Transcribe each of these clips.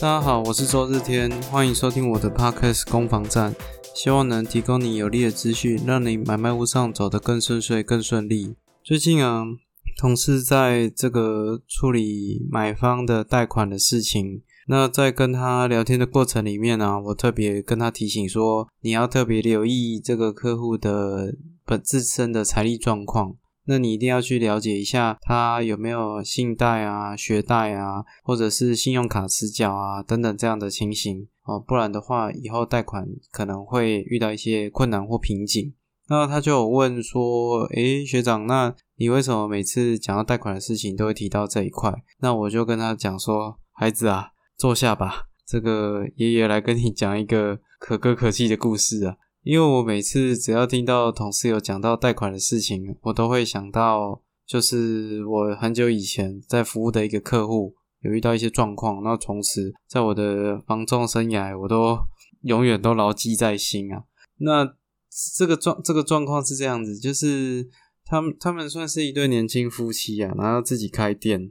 大家好，我是周日天，欢迎收听我的 Podcast 攻防战，希望能提供你有力的资讯，让你买卖屋上走得更顺遂、更顺利。最近啊，同事在这个处理买方的贷款的事情，那在跟他聊天的过程里面呢，我特别跟他提醒说，你要特别留意这个客户的本自身的财力状况。那你一定要去了解一下他有没有信贷啊、学贷啊，或者是信用卡迟缴啊等等这样的情形哦，不然的话以后贷款可能会遇到一些困难或瓶颈。那他就问说：“诶，学长，那你为什么每次讲到贷款的事情都会提到这一块？”那我就跟他讲说：“孩子啊，坐下吧，这个爷爷来跟你讲一个可歌可泣的故事啊。”因为我每次只要听到同事有讲到贷款的事情，我都会想到，就是我很久以前在服务的一个客户有遇到一些状况，那从此在我的房仲生涯，我都永远都牢记在心啊。那这个状这个状况是这样子，就是他们他们算是一对年轻夫妻啊，然后自己开店，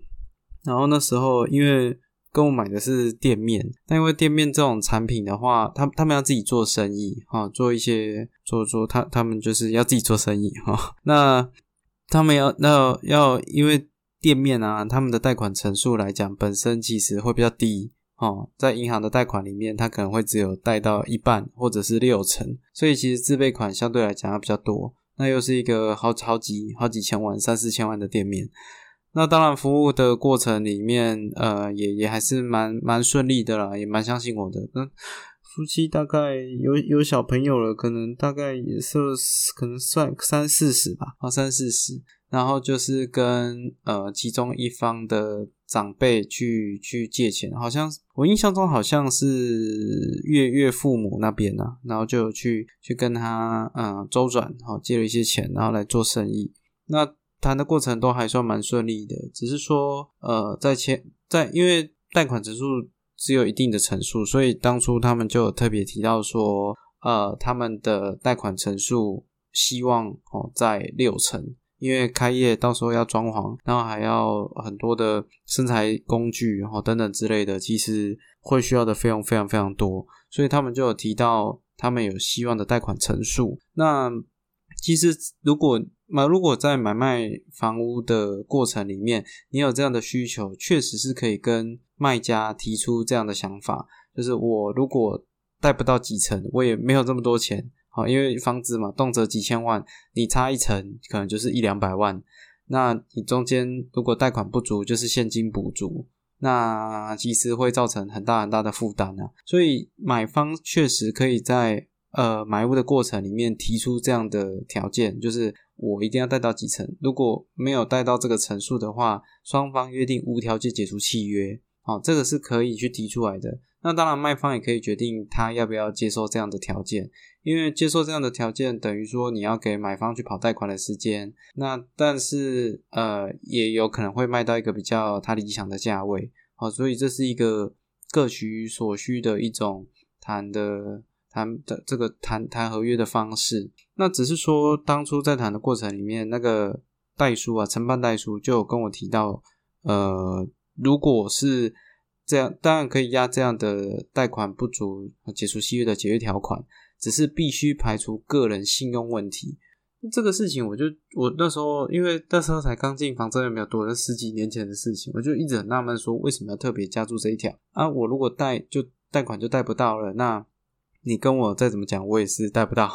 然后那时候因为。跟我买的是店面，但因为店面这种产品的话，他他们要自己做生意哈，做一些做做他他们就是要自己做生意哈。那他们要那要因为店面啊，他们的贷款成数来讲，本身其实会比较低哦，在银行的贷款里面，它可能会只有贷到一半或者是六成，所以其实自备款相对来讲要比较多。那又是一个好好几好几千万、三四千万的店面。那当然，服务的过程里面，呃，也也还是蛮蛮顺利的啦，也蛮相信我的。那夫妻大概有有小朋友了，可能大概也是可能算三四十吧，啊，三四十。然后就是跟呃其中一方的长辈去去借钱，好像我印象中好像是岳岳父母那边呢，然后就去去跟他嗯周转，好借了一些钱，然后来做生意。那谈的过程都还算蛮顺利的，只是说，呃，在签在因为贷款成数只有一定的成数，所以当初他们就有特别提到说，呃，他们的贷款成数希望哦在六成，因为开业到时候要装潢，然后还要很多的生材工具，然后等等之类的，其实会需要的费用非常非常多，所以他们就有提到他们有希望的贷款成数。那其实如果那如果在买卖房屋的过程里面，你有这样的需求，确实是可以跟卖家提出这样的想法，就是我如果贷不到几成，我也没有这么多钱，好，因为房子嘛，动辄几千万，你差一层可能就是一两百万，那你中间如果贷款不足，就是现金补足，那其实会造成很大很大的负担啊，所以买方确实可以在呃买屋的过程里面提出这样的条件，就是。我一定要贷到几层，如果没有贷到这个层数的话，双方约定无条件解除契约，好，这个是可以去提出来的。那当然，卖方也可以决定他要不要接受这样的条件，因为接受这样的条件等于说你要给买方去跑贷款的时间。那但是呃，也有可能会卖到一个比较他理想的价位，好，所以这是一个各取所需的一种谈的。谈的这个谈谈合约的方式，那只是说当初在谈的过程里面，那个代书啊，承办代书就有跟我提到，呃，如果是这样，当然可以压这样的贷款不足解除契约的解约条款，只是必须排除个人信用问题。这个事情，我就我那时候因为那时候才刚进房，真的没有多，那十几年前的事情，我就一直很纳闷，说为什么要特别加注这一条啊？我如果贷就贷款就贷不到了，那。你跟我再怎么讲，我也是贷不到，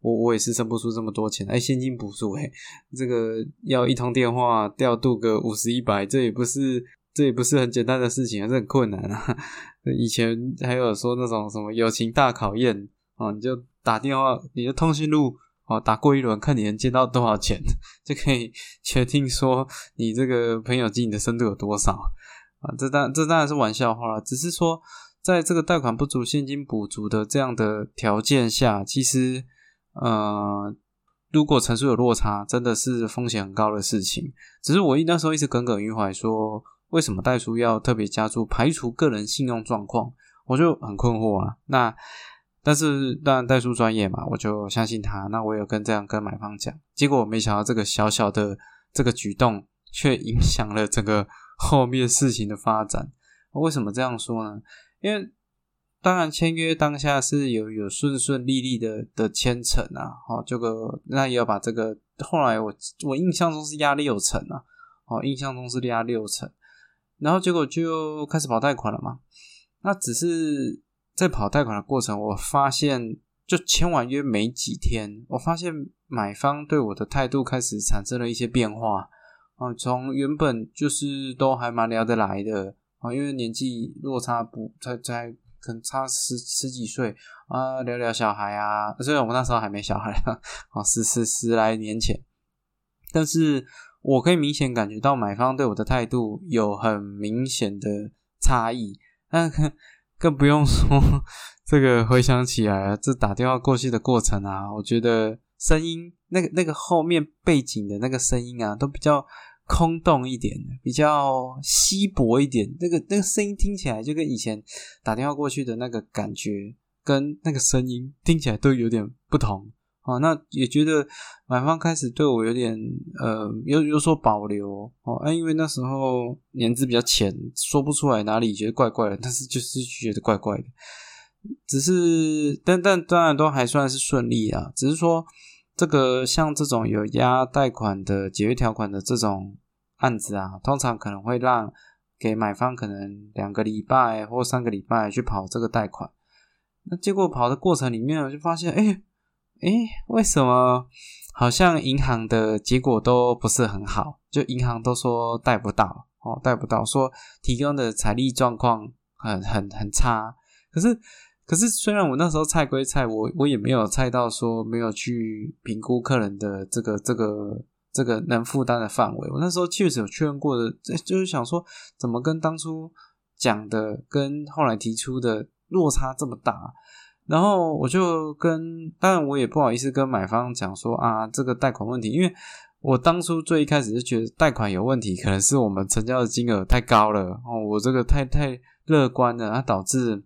我我也是生不出这么多钱。哎，现金补助，哎，这个要一通电话调度个五十一百，这也不是这也不是很简单的事情还是很困难啊。以前还有说那种什么友情大考验啊，你就打电话，你的通讯录啊打过一轮，看你能借到多少钱，就可以 决定说你这个朋友进你的深度有多少啊。这当这当然是玩笑话了，只是说。在这个贷款不足、现金补足的这样的条件下，其实，呃，如果陈述有落差，真的是风险很高的事情。只是我一那时候一直耿耿于怀，说为什么代书要特别加注排除个人信用状况，我就很困惑啊。那但是当然代书专业嘛，我就相信他。那我有跟这样跟买方讲，结果我没想到这个小小的这个举动，却影响了整个后面事情的发展。为什么这样说呢？因为当然签约当下是有有顺顺利利的的签成啊，哦，这个那也要把这个后来我我印象中是压六成啊，哦，印象中是压六成，然后结果就开始跑贷款了嘛，那只是在跑贷款的过程，我发现就签完约没几天，我发现买方对我的态度开始产生了一些变化。啊，从原本就是都还蛮聊得来的啊，因为年纪落差不才才可能差十十几岁啊，聊聊小孩啊，虽然我们那时候还没小孩啊，十十十来年前，但是我可以明显感觉到买方对我的态度有很明显的差异，那更更不用说这个回想起来，这打电话过去的过程啊，我觉得声音那个那个后面背景的那个声音啊，都比较。空洞一点的，比较稀薄一点，那个那个声音听起来就跟以前打电话过去的那个感觉，跟那个声音听起来都有点不同哦。那也觉得买方开始对我有点呃有有所保留哦，啊，因为那时候年资比较浅，说不出来哪里觉得怪怪的，但是就是觉得怪怪的。只是但但当然都还算是顺利啊，只是说。这个像这种有压贷款的解约条款的这种案子啊，通常可能会让给买方可能两个礼拜或三个礼拜去跑这个贷款。那结果跑的过程里面，我就发现，哎哎，为什么好像银行的结果都不是很好？就银行都说贷不到哦，贷不到，说提供的财力状况很很很差。可是。可是，虽然我那时候菜归菜，我我也没有菜到说没有去评估客人的这个这个这个能负担的范围。我那时候确实有确认过的，就是想说，怎么跟当初讲的跟后来提出的落差这么大？然后我就跟，当然我也不好意思跟买方讲说啊，这个贷款问题，因为我当初最一开始是觉得贷款有问题，可能是我们成交的金额太高了哦，我这个太太乐观了，它导致。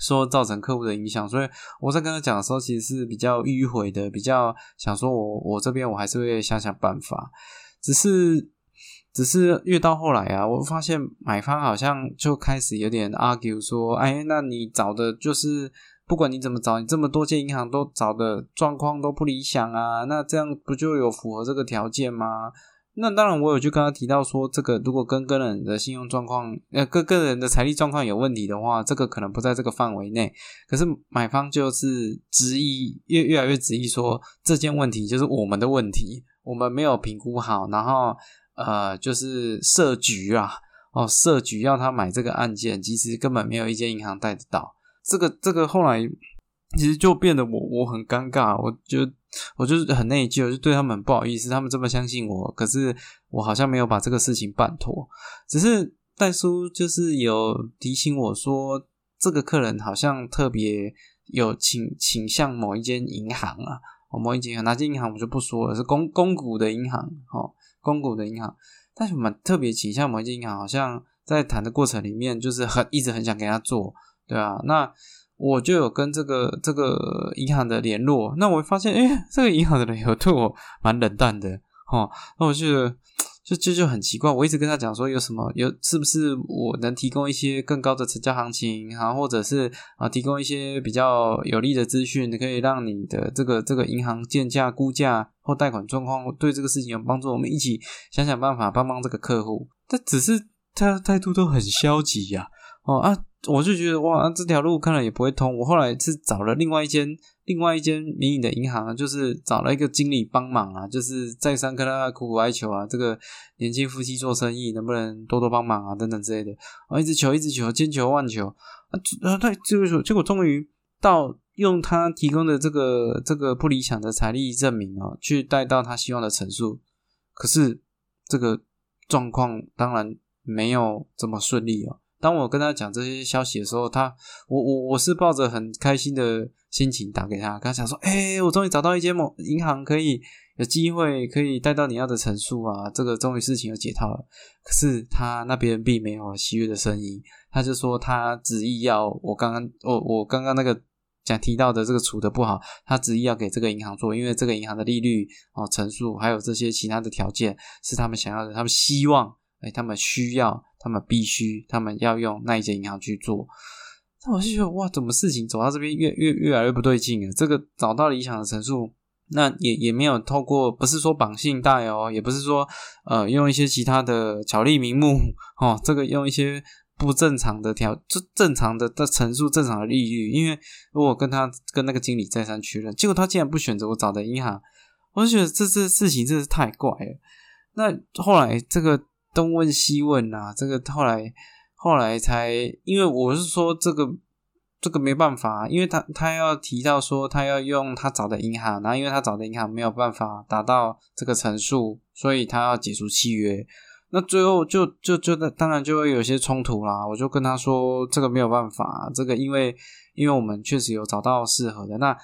说造成客户的影响，所以我在跟他讲的时候，其实是比较迂回的，比较想说我我这边我还是会想想办法。只是只是越到后来啊，我发现买方好像就开始有点 argue 说，哎，那你找的就是不管你怎么找，你这么多间银行都找的状况都不理想啊，那这样不就有符合这个条件吗？那当然，我有去跟他提到说，这个如果跟个人的信用状况，呃，跟个人的财力状况有问题的话，这个可能不在这个范围内。可是买方就是执意越越来越执意说，这件问题就是我们的问题，我们没有评估好，然后呃，就是设局啊，哦，设局要他买这个案件，其实根本没有一间银行贷得到。这个这个后来。其实就变得我我很尴尬，我就我就是很内疚，就对他们不好意思，他们这么相信我，可是我好像没有把这个事情办妥。只是戴叔就是有提醒我说，这个客人好像特别有倾倾向某一间银行啊，某一间银行哪间银行我就不说了，是公公股的银行，哦，公股的银行，但是我们特别倾向某一间银行，好像在谈的过程里面就是很一直很想给他做，对啊，那。我就有跟这个这个银行的联络，那我发现，哎，这个银行的人有对我蛮冷淡的，哈，那我觉得就就就很奇怪。我一直跟他讲说，有什么有是不是我能提供一些更高的成交行情然啊，或者是啊提供一些比较有利的资讯，你可以让你的这个这个银行建价估价或贷款状况对这个事情有帮助，我们一起想想办法帮帮这个客户。但只是他态度都很消极呀，哦啊。我就觉得哇，这条路看来也不会通。我后来是找了另外一间另外一间民营的银行，就是找了一个经理帮忙啊，就是再三跟他苦苦哀求啊，这个年轻夫妻做生意能不能多多帮忙啊，等等之类的。啊，一直求，一直求，千求万求啊，啊，对，结果结果终于到用他提供的这个这个不理想的财力证明啊，去带到他希望的陈述。可是这个状况当然没有这么顺利哦。当我跟他讲这些消息的时候，他我我我是抱着很开心的心情打给他，跟他讲说：“哎，我终于找到一间某银行，可以有机会可以带到你要的陈述啊，这个终于事情有解套了。”可是他那边并没有喜悦的声音，他就说他执意要我刚刚我我刚刚那个讲提到的这个处的不好，他执意要给这个银行做，因为这个银行的利率哦陈述还有这些其他的条件是他们想要的，他们希望哎，他们需要。他们必须，他们要用那一间银行去做，那我就觉得哇，怎么事情走到这边越越越来越不对劲了？这个找到理想的陈述，那也也没有透过，不是说绑信贷哦，也不是说呃用一些其他的巧立名目 哦，这个用一些不正常的条，就正常的的陈述，正常的利率。因为如果跟他跟那个经理再三确认，结果他竟然不选择我找的银行，我就觉得这这事情真是太怪了。那后来这个东问西问啊，这个后来。后来才，因为我是说这个这个没办法，因为他他要提到说他要用他找的银行，然后因为他找的银行没有办法达到这个层数，所以他要解除契约。那最后就就就当然就会有些冲突啦。我就跟他说这个没有办法，这个因为因为我们确实有找到适合的，那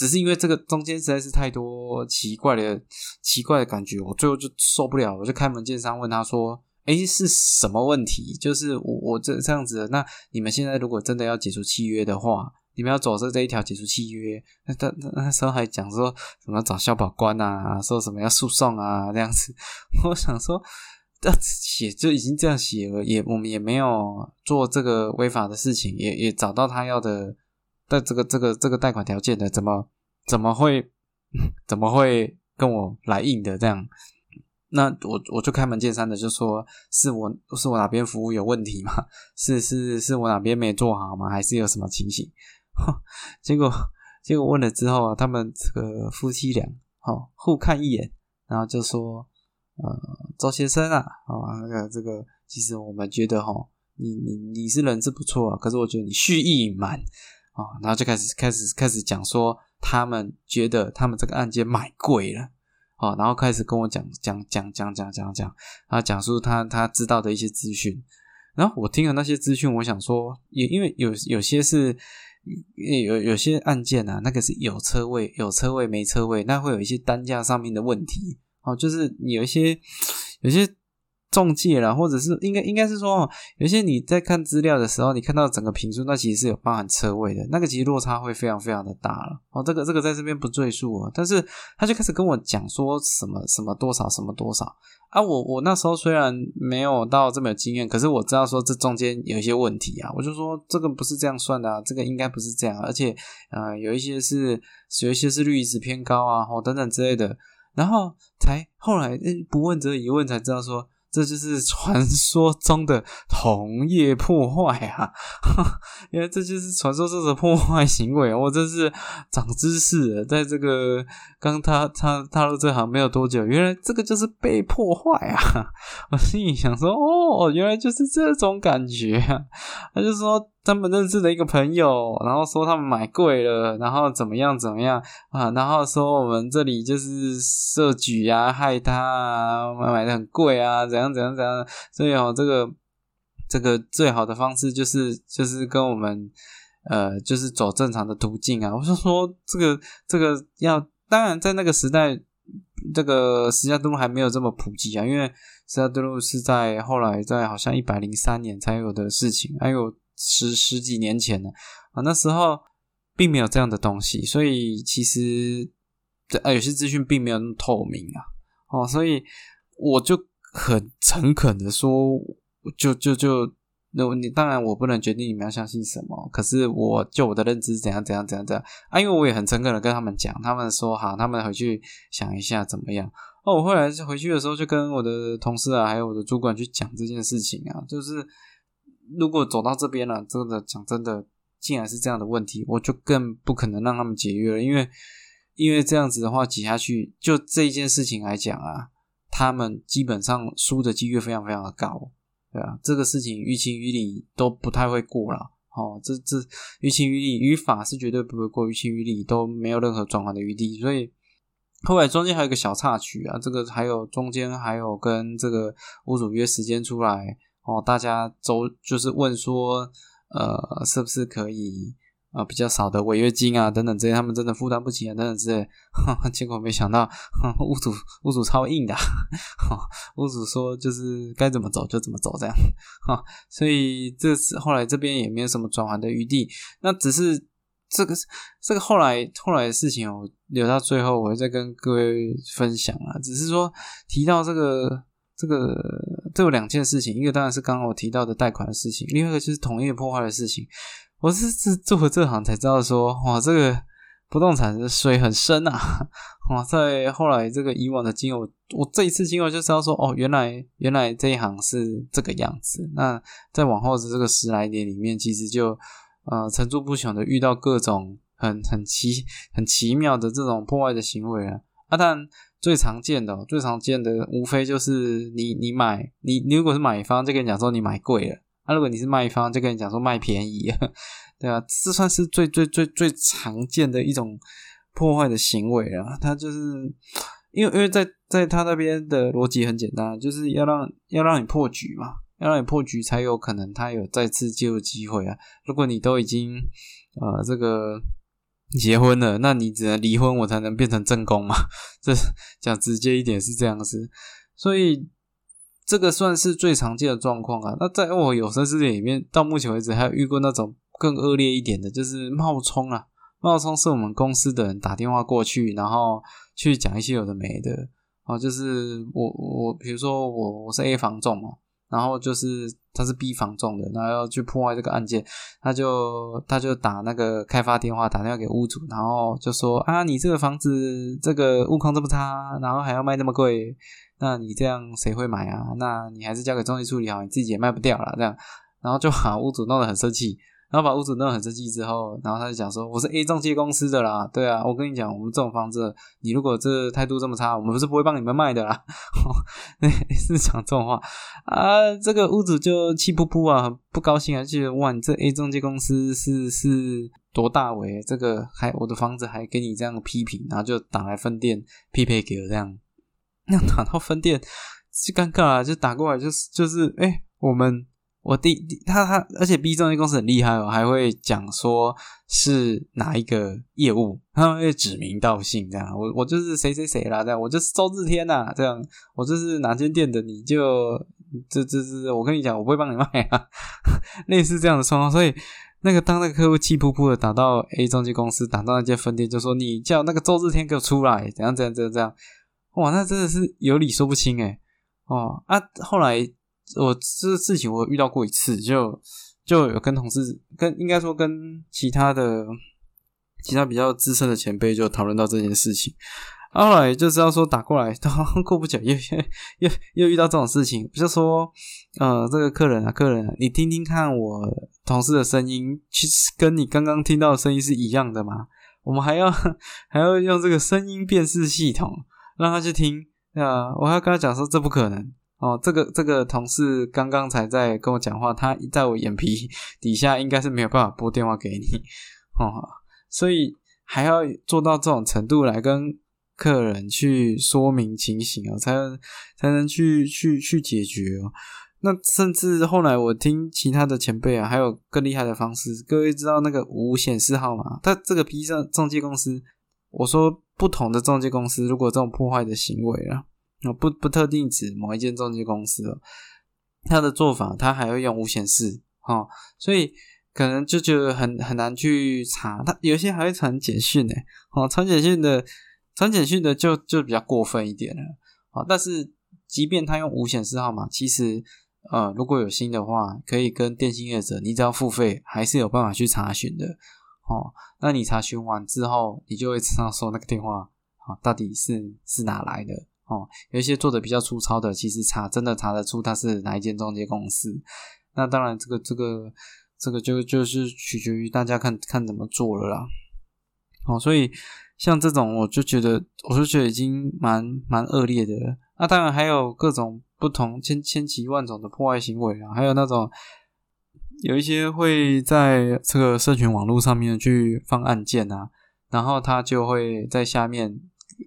只是因为这个中间实在是太多奇怪的奇怪的感觉，我最后就受不了，我就开门见山问他说。哎，是什么问题？就是我我这这样子。那你们现在如果真的要解除契约的话，你们要走这这一条解除契约。那他那时候还讲说什么找消保官啊，说什么要诉讼啊这样子。我想说，这写就已经这样写了，也我们也没有做这个违法的事情，也也找到他要的的这个这个这个贷款条件的，怎么怎么会 怎么会跟我来硬的这样？那我我就开门见山的就说，是我是我哪边服务有问题吗？是是是我哪边没做好吗？还是有什么情形？结果结果问了之后啊，他们这个夫妻俩哦互看一眼，然后就说，呃，周先生啊，啊那个这个其实我们觉得哈，你你你是人是不错啊，可是我觉得你蓄意隐瞒啊，然后就开始开始开始讲说，他们觉得他们这个案件买贵了。哦，然后开始跟我讲讲讲讲讲讲讲，然后讲述他他知道的一些资讯，然后我听了那些资讯，我想说，也因为有有些是有有些案件啊，那个是有车位有车位没车位，那会有一些单价上面的问题，哦，就是有一些有些。中介啦，或者是应该应该是说，有些你在看资料的时候，你看到整个评述，那其实是有包含车位的，那个其实落差会非常非常的大了。哦，这个这个在这边不赘述啊。但是他就开始跟我讲说什么什么多少什么多少啊，我我那时候虽然没有到这么有经验，可是我知道说这中间有一些问题啊，我就说这个不是这样算的，啊，这个应该不是这样，而且呃有一些是有一些是率值偏高啊，哦等等之类的，然后才后来不问则已，问才知道说。这就是传说中的同业破坏啊！因为这就是传说中的破坏行为，我真是长知识了。在这个刚他他踏入这行没有多久，原来这个就是被破坏啊！我心里想说，哦，原来就是这种感觉啊！他就说。他们认识的一个朋友，然后说他们买贵了，然后怎么样怎么样啊？然后说我们这里就是设局啊，害他啊，买的很贵啊，怎样怎样怎样？所以哦，这个这个最好的方式就是就是跟我们呃，就是走正常的途径啊。我就说这个这个要，当然在那个时代，这个石家渡路还没有这么普及啊，因为石家渡路是在后来在好像一百零三年才有的事情，还有。十十几年前呢啊，那时候并没有这样的东西，所以其实呃有些资讯并没有那么透明啊，哦，所以我就很诚恳的说，就就就那你当然我不能决定你们要相信什么，可是我就我的认知怎样怎样怎样怎样啊，因为我也很诚恳的跟他们讲，他们说好，他们回去想一下怎么样。哦，我后来回去的时候就跟我的同事啊，还有我的主管去讲这件事情啊，就是。如果走到这边了，真的讲真的，竟然是这样的问题，我就更不可能让他们解约了，因为因为这样子的话挤下去，就这一件事情来讲啊，他们基本上输的几率非常非常的高，对啊，这个事情于情于理都不太会过了，哦，这这于情于理，于法是绝对不会过，于情于理都没有任何转换的余地，所以后来中间还有个小插曲啊，这个还有中间还有跟这个屋主约时间出来。哦，大家都就是问说，呃，是不是可以啊比较少的违约金啊等等这些，他们真的负担不起啊等等之类，结果没想到 屋主屋主超硬的，屋主说就是该怎么走就怎么走这样，哈，所以这次后来这边也没有什么转还的余地，那只是这个这个后来后来的事情，我留到最后我会再跟各位分享啊，只是说提到这个。这个这有两件事情，一个当然是刚刚我提到的贷款的事情，另外一个就是同业破坏的事情。我是是做了这行才知道说，哇，这个不动产的水很深啊！哇，在后来这个以往的经验，我这一次经验就知道说，哦，原来原来这一行是这个样子。那在往后的这个十来年里面，其实就呃层出不穷的遇到各种很很奇很奇妙的这种破坏的行为啊。啊，但最常见的最常见的无非就是你你买你你如果是买方，就跟你讲说你买贵了。啊如果你是卖方，就跟你讲说卖便宜，对啊，这算是最最最最常见的一种破坏的行为啊。他就是因为因为在在他那边的逻辑很简单，就是要让要让你破局嘛，要让你破局才有可能他有再次介入机会啊。如果你都已经呃这个结婚了，那你只能离婚，我才能变成正宫嘛。这讲直接一点是这样子，所以。这个算是最常见的状况啊。那在我有生之年里面，到目前为止还有遇过那种更恶劣一点的，就是冒充啊。冒充是我们公司的人打电话过去，然后去讲一些有的没的。哦，就是我我比如说我我是 A 房仲嘛，然后就是他是逼房仲的，然后要去破坏这个案件，他就他就打那个开发电话，打电话给屋主，然后就说啊，你这个房子这个物况这么差，然后还要卖那么贵。那你这样谁会买啊？那你还是交给中介处理好，你自己也卖不掉了。这样，然后就把屋主弄得很生气，然后把屋主弄得很生气之后，然后他就讲说：“我是 A 中介公司的啦，对啊，我跟你讲，我们这种房子，你如果这态度这么差，我们不是不会帮你们卖的啦。”是讲这种话啊，这个屋主就气噗噗啊，不高兴啊，就觉得哇，你这 A 中介公司是是多大为这个还我的房子还给你这样批评，然后就打来分店匹配给我这样。那打到分店就尴尬了，就打过来就是就是，哎，我们我第他他，而且 B 中介公司很厉害哦，还会讲说是哪一个业务，他会指名道姓这样，我我就是谁谁谁啦，这样我就是周志天呐，这样我就是哪间店的，你就这这这，我跟你讲，我不会帮你卖啊，类似这样的状况，所以那个当那个客户气扑扑的打到 A 中介公司，打到那间分店，就说你叫那个周志天给我出来，怎样怎样怎样这样。哇，那真的是有理说不清哎！哦啊，后来我这事情我遇到过一次，就就有跟同事跟应该说跟其他的其他比较资深的前辈就讨论到这件事情，后来就知道说打过来，过不久又又又遇到这种事情，就说呃这个客人啊客人啊，你听听看我同事的声音，其实跟你刚刚听到的声音是一样的吗？我们还要还要用这个声音辨识系统。让他去听啊！我还跟他讲说这不可能哦。这个这个同事刚刚才在跟我讲话，他在我眼皮底下应该是没有办法拨电话给你哦。所以还要做到这种程度来跟客人去说明情形哦，才能才能去去去解决哦。那甚至后来我听其他的前辈啊，还有更厉害的方式。各位知道那个无显示号码？他这个 P 上中介公司，我说。不同的中介公司，如果这种破坏的行为啊，不不特定指某一间中介公司哦，他的做法他还会用五显示哦，所以可能就觉得很很难去查。他有些还会传简讯呢，哦，传简讯的传简讯的就就比较过分一点了哦。但是即便他用五显示号码，其实呃如果有心的话，可以跟电信业者，你只要付费，还是有办法去查询的。哦，那你查询完之后，你就会知道说那个电话啊，到底是是哪来的哦。有一些做的比较粗糙的，其实查真的查得出它是哪一间中介公司。那当然，这个这个这个就就是取决于大家看看怎么做了啦。哦，所以像这种，我就觉得我就觉得已经蛮蛮恶劣的了。那当然还有各种不同千千奇万种的破坏行为啊，还有那种。有一些会在这个社群网络上面去放案件啊，然后他就会在下面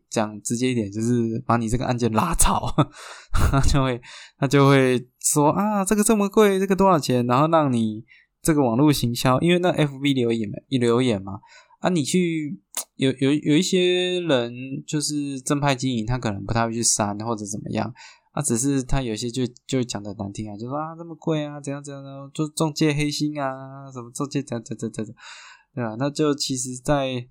讲直接一点，就是把你这个案件拉草，他就会他就会说啊，这个这么贵，这个多少钱？然后让你这个网络行销，因为那 FB 留言嘛，一留言嘛，啊，你去有有有一些人就是正派经营，他可能不太会去删或者怎么样。啊，只是他有些就就讲的难听啊，就说啊这么贵啊，怎样怎样的，做中介黑心啊，什么中介怎怎怎怎怎，对吧？那就其实，在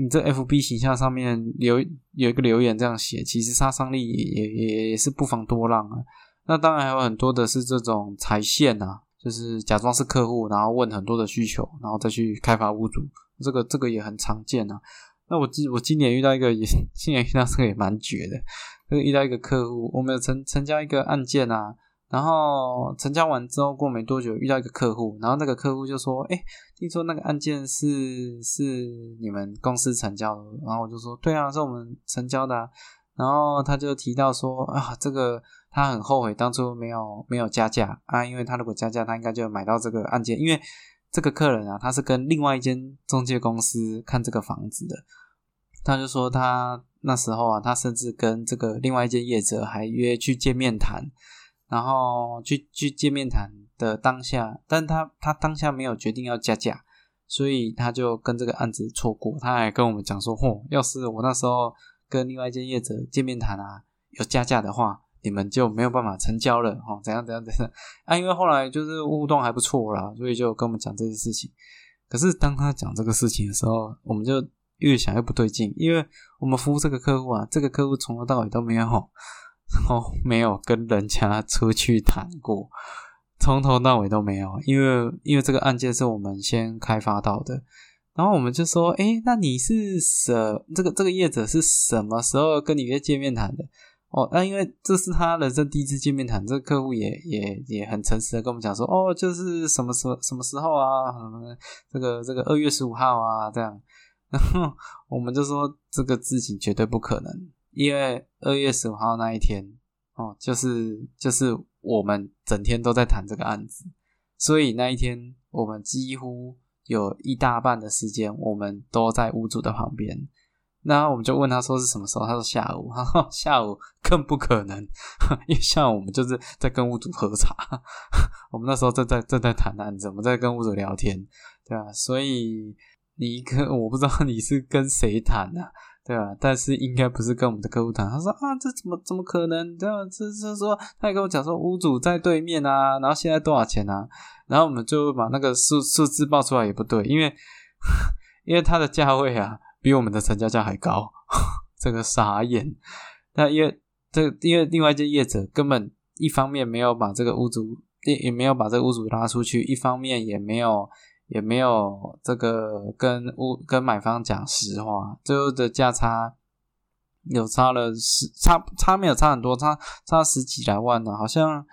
你这 FB 形象上面留有一个留言这样写，其实杀伤力也也也是不妨多让啊。那当然还有很多的是这种踩线啊，就是假装是客户，然后问很多的需求，然后再去开发屋主，这个这个也很常见啊。那我今我今年遇到一个也，今年遇到这个也蛮绝的，就是遇到一个客户，我们有成成交一个案件啊，然后成交完之后过没多久遇到一个客户，然后那个客户就说：“哎，听说那个案件是是你们公司成交的？”然后我就说：“对啊，是我们成交的。”然后他就提到说：“啊，这个。”他很后悔当初没有没有加价啊，因为他如果加价，他应该就买到这个案件。因为这个客人啊，他是跟另外一间中介公司看这个房子的，他就说他那时候啊，他甚至跟这个另外一间业者还约去见面谈，然后去去见面谈的当下，但他他当下没有决定要加价，所以他就跟这个案子错过。他还跟我们讲说，嚯，要是我那时候跟另外一间业者见面谈啊，有加价的话。你们就没有办法成交了哈？怎样怎样怎样啊？因为后来就是互动还不错啦，所以就跟我们讲这些事情。可是当他讲这个事情的时候，我们就越想越不对劲，因为我们服务这个客户啊，这个客户从头到尾都没有，然后没有跟人家出去谈过，从头到尾都没有。因为因为这个案件是我们先开发到的，然后我们就说，哎，那你是什这个这个业者是什么时候跟你约见面谈的？哦，那因为这是他人生第一次见面谈，这个客户也也也很诚实的跟我们讲说，哦，就是什么时什么时候啊，什么这个这个二月十五号啊，这样，然后我们就说这个事情绝对不可能，因为二月十五号那一天，哦，就是就是我们整天都在谈这个案子，所以那一天我们几乎有一大半的时间，我们都在屋主的旁边。那我们就问他说是什么时候？他说下午。他说下午更不可能，因为下午我们就是在跟屋主喝茶。我们那时候正在正在谈案子，我们在跟屋主聊天，对吧？所以你跟我不知道你是跟谁谈的，对啊？但是应该不是跟我们的客户谈。他说啊，这怎么怎么可能？对吧？这是说他也跟我讲说屋主在对面啊，然后现在多少钱啊？然后我们就把那个数数字报出来也不对，因为 因为它的价位啊。比我们的成交价还高，这个傻眼。那因为这因为另外一间业者根本一方面没有把这个屋主也也没有把这个屋主拉出去，一方面也没有也没有这个跟屋跟买方讲实话，最后的价差有差了十差差没有差很多，差差十几来万呢，好像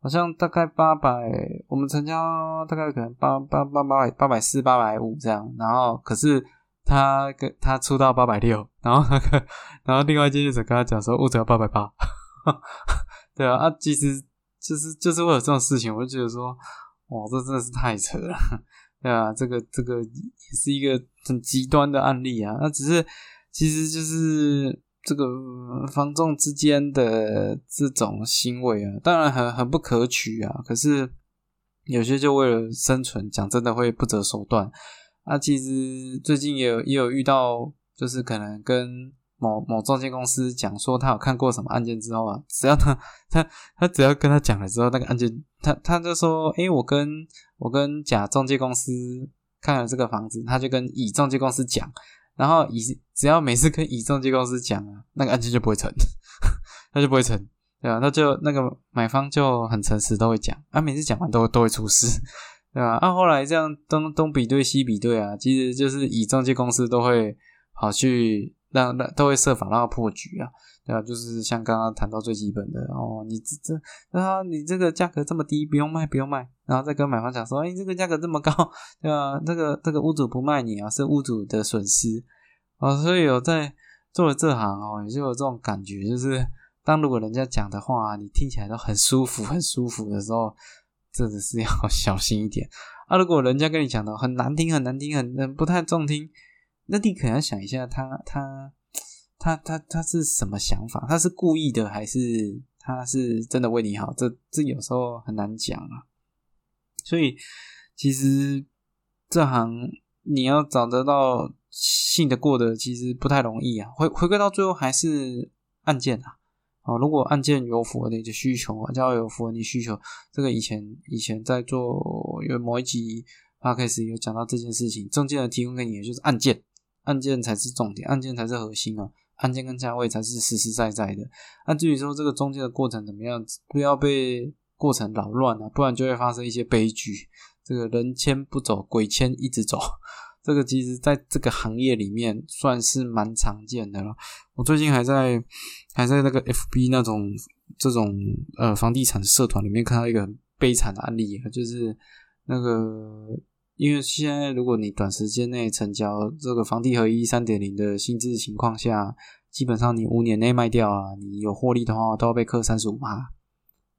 好像大概八百，我们成交大概可能八八八八百八百四八百五这样，然后可是。他跟他出到八百六，然后那个，然后另外经纪人跟他讲说，物只要八百八，对啊，啊，其实就是就是为了这种事情，我就觉得说，哇，这真的是太扯了，对啊，这个这个也是一个很极端的案例啊，那只是其实就是这个房仲之间的这种行为啊，当然很很不可取啊，可是有些就为了生存，讲真的会不择手段。啊，其实最近也有也有遇到，就是可能跟某某中介公司讲说他有看过什么案件之后啊，只要他他他只要跟他讲了之后，那个案件他他就说，诶，我跟我跟甲中介公司看了这个房子，他就跟乙中介公司讲，然后乙只要每次跟乙中介公司讲啊，那个案件就不会成，他就不会成，对吧？那就那个买方就很诚实，都会讲，啊，每次讲完都都会出事。对吧？啊，后来这样东东比对西比对啊，其实就是以中介公司都会跑去让让都会设法让他破局啊，对吧？就是像刚刚谈到最基本的哦，你这这啊，你这个价格这么低，不用卖，不用卖，然后再跟买方讲说，哎，这个价格这么高，对吧？这个这个屋主不卖你啊，是屋主的损失啊，所以有在做了这行哦，也就有这种感觉，就是当如果人家讲的话，你听起来都很舒服，很舒服的时候。真的是要小心一点啊！如果人家跟你讲的很难听、很难听、很很不太中听，那你可能要想一下，他他他他他是什么想法？他是故意的，还是他是真的为你好？这这有时候很难讲啊。所以其实这行你要找得到信得过的，其实不太容易啊。回回归到最后还是案件啊。哦，如果案件有符合你的需求，啊只要有符合你需求，这个以前以前在做有某一集 podcast 有讲到这件事情，中介的提供给你的就是案件，案件才是重点，案件才是核心啊，案件跟价位才是实实在在的。那至于说这个中间的过程怎么样，不要被过程扰乱啊，不然就会发生一些悲剧。这个人牵不走，鬼牵一直走。这个其实在这个行业里面算是蛮常见的了。我最近还在还在那个 FB 那种这种呃房地产社团里面看到一个很悲惨的案例，就是那个因为现在如果你短时间内成交这个房地合一三点零的薪资情况下，基本上你五年内卖掉啊，你有获利的话都要被扣三十五趴。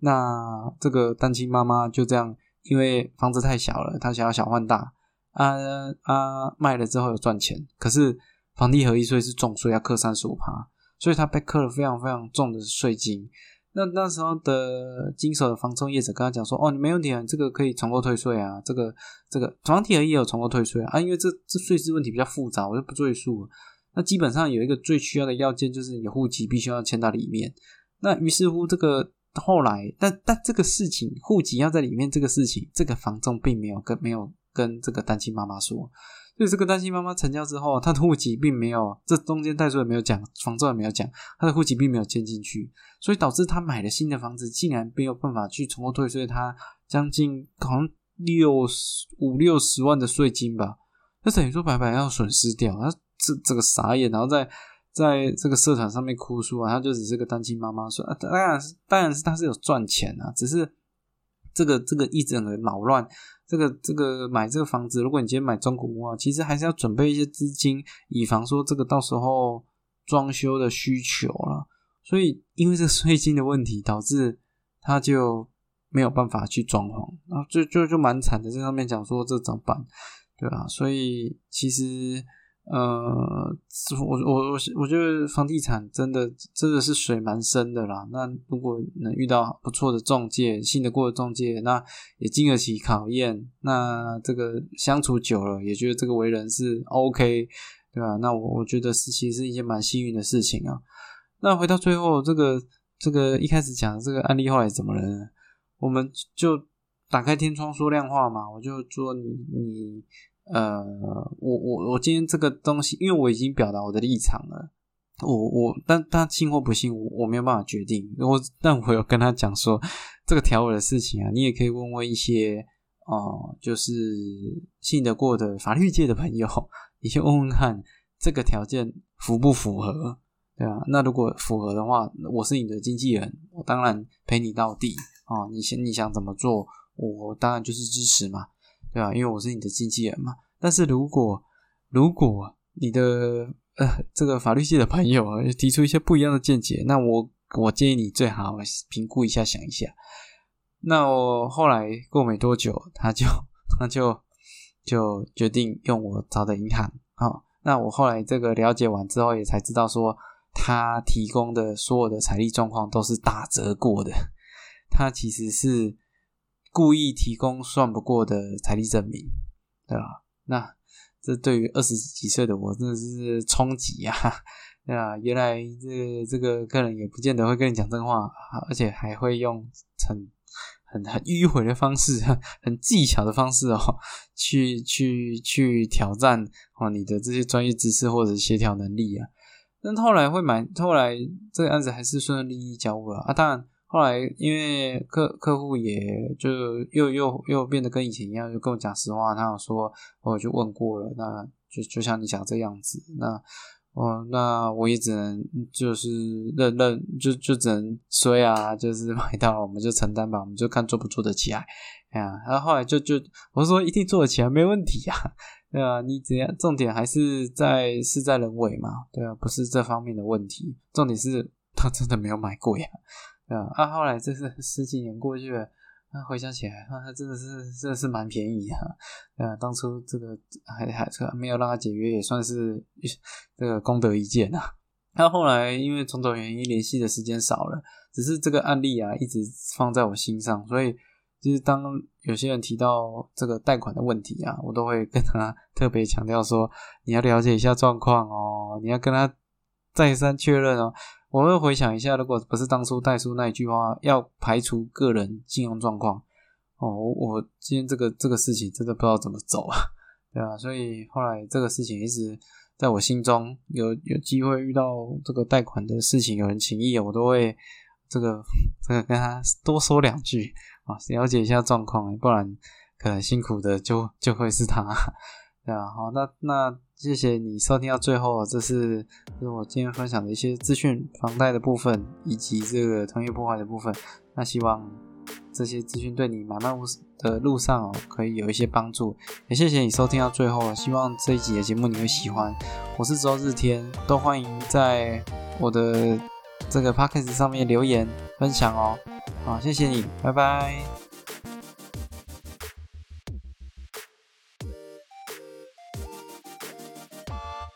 那这个单亲妈妈就这样，因为房子太小了，她想要小换大。啊啊！卖了之后有赚钱，可是房地合一税是重税，要扣三十五趴，所以她被扣了非常非常重的税金。那那时候的经手的房中业者跟他讲说：“哦，你没问题啊，这个可以重购退税啊，这个这个房地合一也有重购退税啊，因为这这税制问题比较复杂，我就不赘述了。那基本上有一个最需要的要件，就是你户籍必须要迁到里面。那于是乎，这个后来，但但这个事情，户籍要在里面，这个事情，这个房仲并没有跟没有。”跟这个单亲妈妈说，所以这个单亲妈妈成交之后，她的户籍并没有，这中间代数也没有讲，房仲也没有讲，她的户籍并没有迁进去，所以导致她买了新的房子，竟然没有办法去重购退税，她将近好像六十五六十万的税金吧，那等于说白白要损失掉，她这这个傻眼，然后在在这个社团上面哭诉啊，她就只是个单亲妈妈说，当然是当然是她是有赚钱啊，只是这个这个一整个扰乱。这个这个买这个房子，如果你今天买中古屋啊，其实还是要准备一些资金，以防说这个到时候装修的需求了。所以因为这个税金的问题，导致他就没有办法去装潢，然后就就就蛮惨的。在上面讲说这怎么办，对吧？所以其实。呃，我我我我觉得房地产真的真的是水蛮深的啦。那如果能遇到不错的中介，信得过的中介，那也经得起考验。那这个相处久了，也觉得这个为人是 OK，对吧？那我我觉得是其实是一件蛮幸运的事情啊。那回到最后，这个这个一开始讲的这个案例后来怎么了？呢？我们就打开天窗说亮话嘛，我就说你你。呃，我我我今天这个东西，因为我已经表达我的立场了，我我但他信或不信，我我没有办法决定。我但我有跟他讲说，这个条文的事情啊，你也可以问问一些哦，就是信得过的法律界的朋友，你去问问看这个条件符不符合，对啊，那如果符合的话，我是你的经纪人，我当然陪你到底啊。你想你想怎么做，我当然就是支持嘛。对啊，因为我是你的经纪人嘛。但是如果如果你的呃这个法律系的朋友啊提出一些不一样的见解，那我我建议你最好评估一下，想一下。那我后来过没多久，他就 他就就决定用我找的银行。好，那我后来这个了解完之后，也才知道说他提供的所有的财力状况都是打折过的，他其实是。故意提供算不过的财力证明，对吧？那这对于二十几岁的我真的是冲击呀，对啊？原来这这个客人也不见得会跟你讲真话，而且还会用很很很迂回的方式，很技巧的方式哦，去去去挑战哦你的这些专业知识或者协调能力啊。但后来会买，后来这个案子还是顺利利交付了啊，当然。后来，因为客客户也就又又又变得跟以前一样，就跟我讲实话。他有说，我就问过了，那就就像你讲这样子，那我那我也只能就是认认，就就只能衰啊，就是买到我们就承担吧，我们就看做不做得起来。哎呀，然后后来就就我说一定做得起来，没问题呀，对啊，你怎样？重点还是在事在人为嘛，对啊，不是这方面的问题，重点是他真的没有买过呀。对啊，啊，后来这是十几年过去了，那回想起来，啊，他真的是真的是蛮便宜的，啊，当初这个还还没有让他解约，也算是这个功德一件啊。他后来因为种种原因联系的时间少了，只是这个案例啊一直放在我心上，所以就是当有些人提到这个贷款的问题啊，我都会跟他 特别强调说，你要了解一下状况哦，你要跟他再三确认哦。我会回想一下，如果不是当初戴叔那一句话，要排除个人信用状况，哦，我今天这个这个事情真的不知道怎么走啊，对啊，所以后来这个事情一直在我心中，有有机会遇到这个贷款的事情，有人情谊，我都会这个 这个跟他多说两句啊，了解一下状况，不然可能辛苦的就就会是他，对啊，好，那那谢谢你收听到最后，这是这是我今天分享的一些资讯，房贷的部分以及这个同业破坏的部分，那希望这些资讯对你买卖屋的路上哦可以有一些帮助，也谢谢你收听到最后，希望这一集的节目你会喜欢，我是周日天，都欢迎在我的。这个 p o c k e t 上面留言分享哦，好，谢谢你，拜拜。